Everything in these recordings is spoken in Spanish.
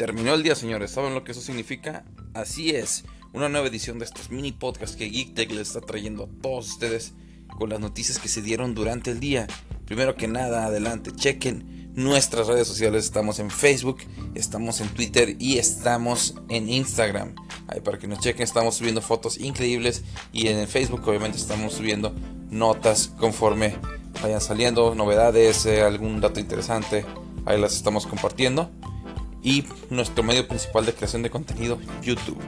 terminó el día, señores. ¿Saben lo que eso significa? Así es, una nueva edición de estos mini podcasts que GeekTech les está trayendo a todos ustedes con las noticias que se dieron durante el día. Primero que nada, adelante, chequen nuestras redes sociales. Estamos en Facebook, estamos en Twitter y estamos en Instagram. Ahí para que nos chequen, estamos subiendo fotos increíbles y en Facebook obviamente estamos subiendo notas conforme vayan saliendo, novedades, eh, algún dato interesante. Ahí las estamos compartiendo y nuestro medio principal de creación de contenido, YouTube.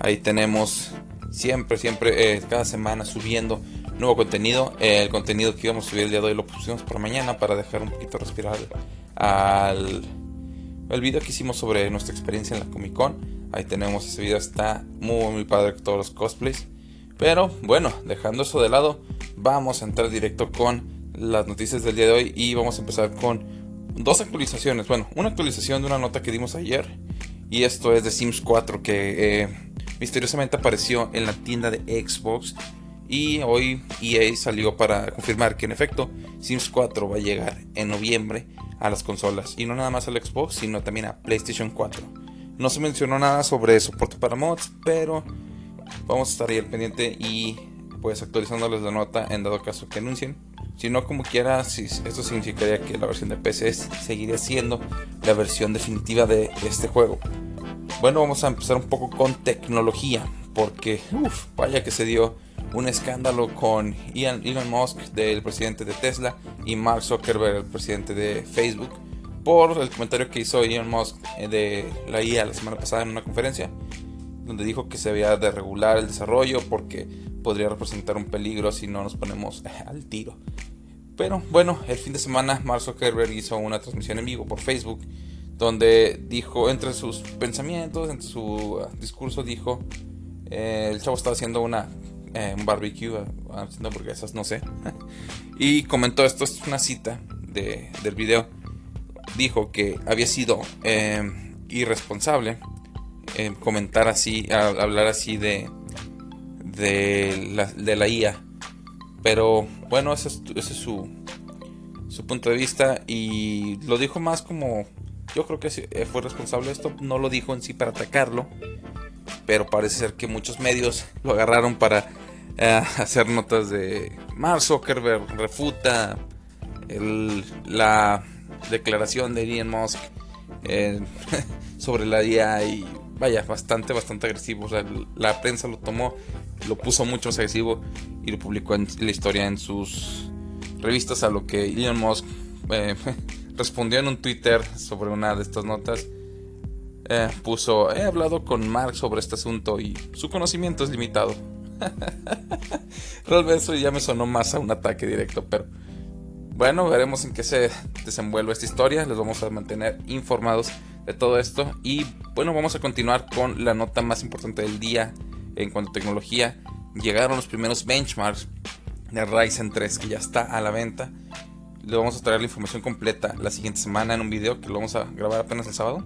Ahí tenemos siempre, siempre, eh, cada semana subiendo nuevo contenido. el contenido que íbamos a subir el día de hoy lo pusimos para mañana para dejar un poquito respirar al el video que hicimos sobre nuestra experiencia en la Comic Con. Ahí tenemos ese video, está muy, muy padre todos los cosplays. Pero bueno, dejando eso de lado, vamos a entrar directo con las noticias del día de hoy y vamos a empezar con dos actualizaciones. Bueno, una actualización de una nota que dimos ayer. Y esto es de Sims 4 que eh, misteriosamente apareció en la tienda de Xbox. Y hoy EA salió para confirmar que en efecto Sims 4 va a llegar en noviembre a las consolas. Y no nada más al Xbox, sino también a PlayStation 4. No se mencionó nada sobre soporte para mods, pero vamos a estar ahí al pendiente y pues actualizándoles la nota en dado caso que anuncien. Si no, como quiera, esto significaría que la versión de PC seguiría siendo la versión definitiva de este juego. Bueno, vamos a empezar un poco con tecnología, porque uf, vaya que se dio un escándalo con Elon Musk, del presidente de Tesla, y Mark Zuckerberg, el presidente de Facebook, por el comentario que hizo Elon Musk eh, de la IA la semana pasada en una conferencia, donde dijo que se había de regular el desarrollo porque podría representar un peligro si no nos ponemos al tiro. Pero bueno, el fin de semana Mark Zuckerberg hizo una transmisión en vivo por Facebook donde dijo, entre sus pensamientos, entre su uh, discurso, dijo, eh, el chavo estaba haciendo una, eh, un barbecue, uh, haciendo hamburguesas, no sé, y comentó, esto es una cita de, del video, dijo que había sido eh, irresponsable comentar así, hablar así de, de la, IA. Pero bueno, ese es, su, su punto de vista y lo dijo más como yo creo que eh, fue responsable de esto, no lo dijo en sí para atacarlo, pero parece ser que muchos medios lo agarraron para eh, hacer notas de Mark Zuckerberg refuta la declaración de Elon Musk eh, sobre la IA y vaya, bastante, bastante agresivo. la prensa lo tomó, lo puso mucho más agresivo y lo publicó en la historia en sus revistas. A lo que Elon Musk eh, respondió en un Twitter sobre una de estas notas. Eh, puso, he hablado con Mark sobre este asunto y su conocimiento es limitado. Realmente eso ya me sonó más a un ataque directo, pero bueno, veremos en qué se desenvuelve esta historia. Les vamos a mantener informados de todo esto. Y bueno, vamos a continuar con la nota más importante del día en cuanto a tecnología. Llegaron los primeros benchmarks de Ryzen 3 que ya está a la venta. Le vamos a traer la información completa la siguiente semana en un video que lo vamos a grabar apenas el sábado.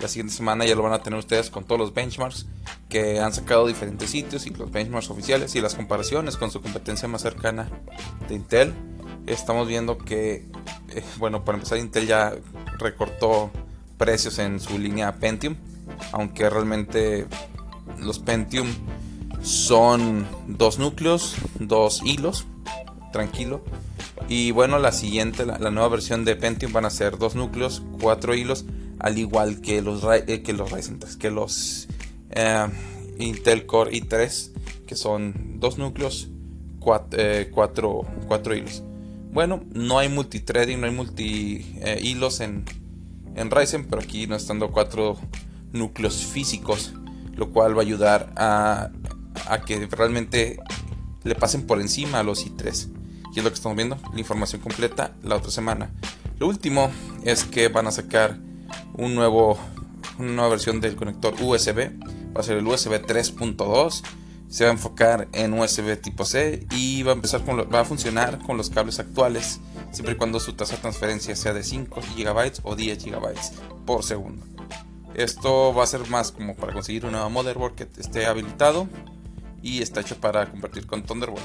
La siguiente semana ya lo van a tener ustedes con todos los benchmarks que han sacado diferentes sitios y los benchmarks oficiales y las comparaciones con su competencia más cercana de Intel. Estamos viendo que, eh, bueno, para empezar Intel ya recortó precios en su línea Pentium, aunque realmente los Pentium son dos núcleos, dos hilos, tranquilo. Y bueno, la siguiente, la, nueva versión de Pentium van a ser dos núcleos, cuatro hilos, al igual que los, eh, que los Ryzen 3, que los eh, Intel Core i3, que son dos núcleos, eh, cuatro, cuatro, hilos. Bueno, no hay multithreading, no hay multi hilos en, en Ryzen, pero aquí no estando cuatro núcleos físicos, lo cual va a ayudar a, a que realmente le pasen por encima a los i3. Y es lo que estamos viendo, la información completa la otra semana. Lo último es que van a sacar un nuevo, una nueva versión del conector USB. Va a ser el USB 3.2. Se va a enfocar en USB tipo C y va a empezar con va a funcionar con los cables actuales siempre y cuando su tasa de transferencia sea de 5 GB o 10 GB por segundo. Esto va a ser más como para conseguir un nuevo motherboard que esté habilitado y está hecho para convertir con Thunderbolt.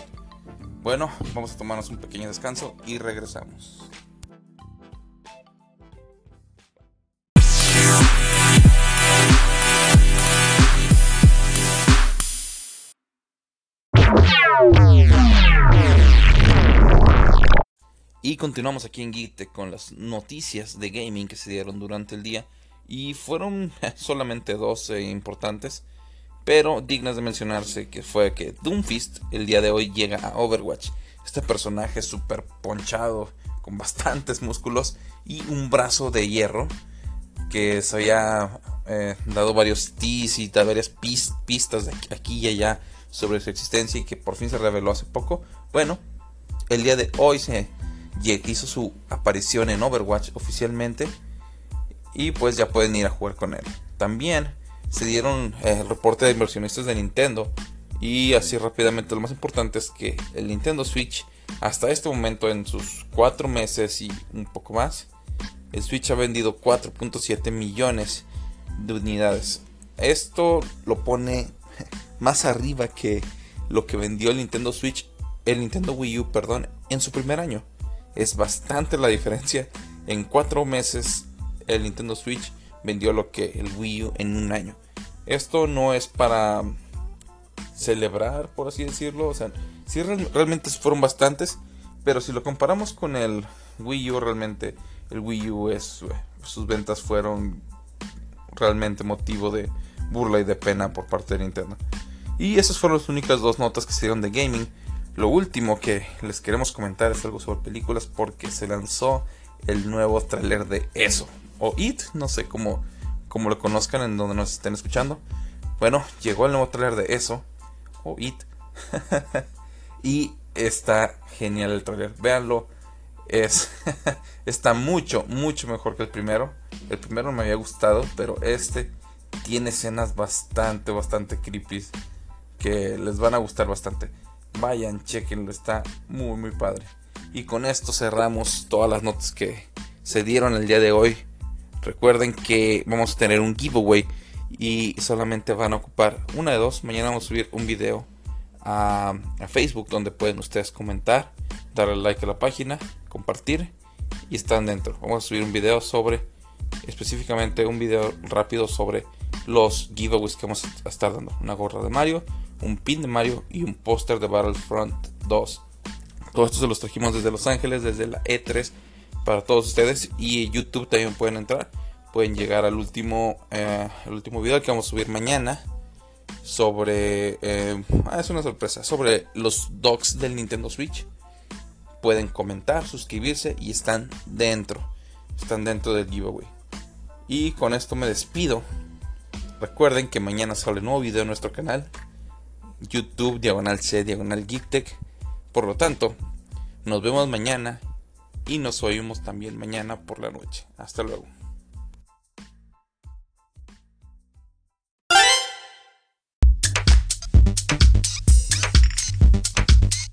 Bueno, vamos a tomarnos un pequeño descanso y regresamos. Y continuamos aquí en Geek con las noticias de gaming que se dieron durante el día. Y fueron solamente dos eh, importantes, pero dignas de mencionarse, que fue que Doomfist el día de hoy llega a Overwatch. Este personaje súper ponchado, con bastantes músculos y un brazo de hierro, que se había eh, dado varios teas y varias pistas de aquí y allá sobre su existencia y que por fin se reveló hace poco. Bueno, el día de hoy se hizo su aparición en Overwatch oficialmente y pues ya pueden ir a jugar con él. También se dieron eh, el reporte de inversionistas de Nintendo y así rápidamente lo más importante es que el Nintendo Switch hasta este momento en sus 4 meses y un poco más el Switch ha vendido 4.7 millones de unidades. Esto lo pone más arriba que lo que vendió el Nintendo Switch, el Nintendo Wii U, perdón, en su primer año. Es bastante la diferencia. En 4 meses el Nintendo Switch vendió lo que el Wii U en un año. Esto no es para celebrar, por así decirlo. O sea, sí realmente fueron bastantes. Pero si lo comparamos con el Wii U, realmente el Wii U es, sus ventas fueron realmente motivo de burla y de pena por parte de Nintendo. Y esas fueron las únicas dos notas que se dieron de gaming. Lo último que les queremos comentar es algo sobre películas porque se lanzó el nuevo tráiler de eso o It, no sé cómo, cómo lo conozcan en donde nos estén escuchando. Bueno, llegó el nuevo trailer de eso, o It, y está genial el trailer. Véanlo, es, está mucho, mucho mejor que el primero. El primero me había gustado, pero este tiene escenas bastante, bastante creepy que les van a gustar bastante. Vayan, chequenlo, está muy, muy padre. Y con esto cerramos todas las notas que se dieron el día de hoy Recuerden que vamos a tener un giveaway y solamente van a ocupar una de dos. Mañana vamos a subir un video a, Facebook donde pueden ustedes comentar, darle like a la página, compartir y están dentro. Vamos a subir un video sobre, específicamente un video rápido sobre los giveaways que vamos a estar dando. Una gorra de Mario, un pin de Mario y un póster de Battlefront 2. Todo esto se los trajimos desde Los Ángeles, desde la E3 para todos ustedes. Y YouTube también pueden entrar. Pueden llegar al último, eh, el último video que vamos a subir mañana. Sobre... Eh, ah, es una sorpresa. Sobre los docs del Nintendo Switch. Pueden comentar, suscribirse y están dentro. Están dentro del giveaway. Y con esto me despido. Recuerden que mañana sale un nuevo video en nuestro canal. YouTube, diagonal C, diagonal GeekTech. Por lo tanto, nos vemos mañana y nos oímos también mañana por la noche. Hasta luego.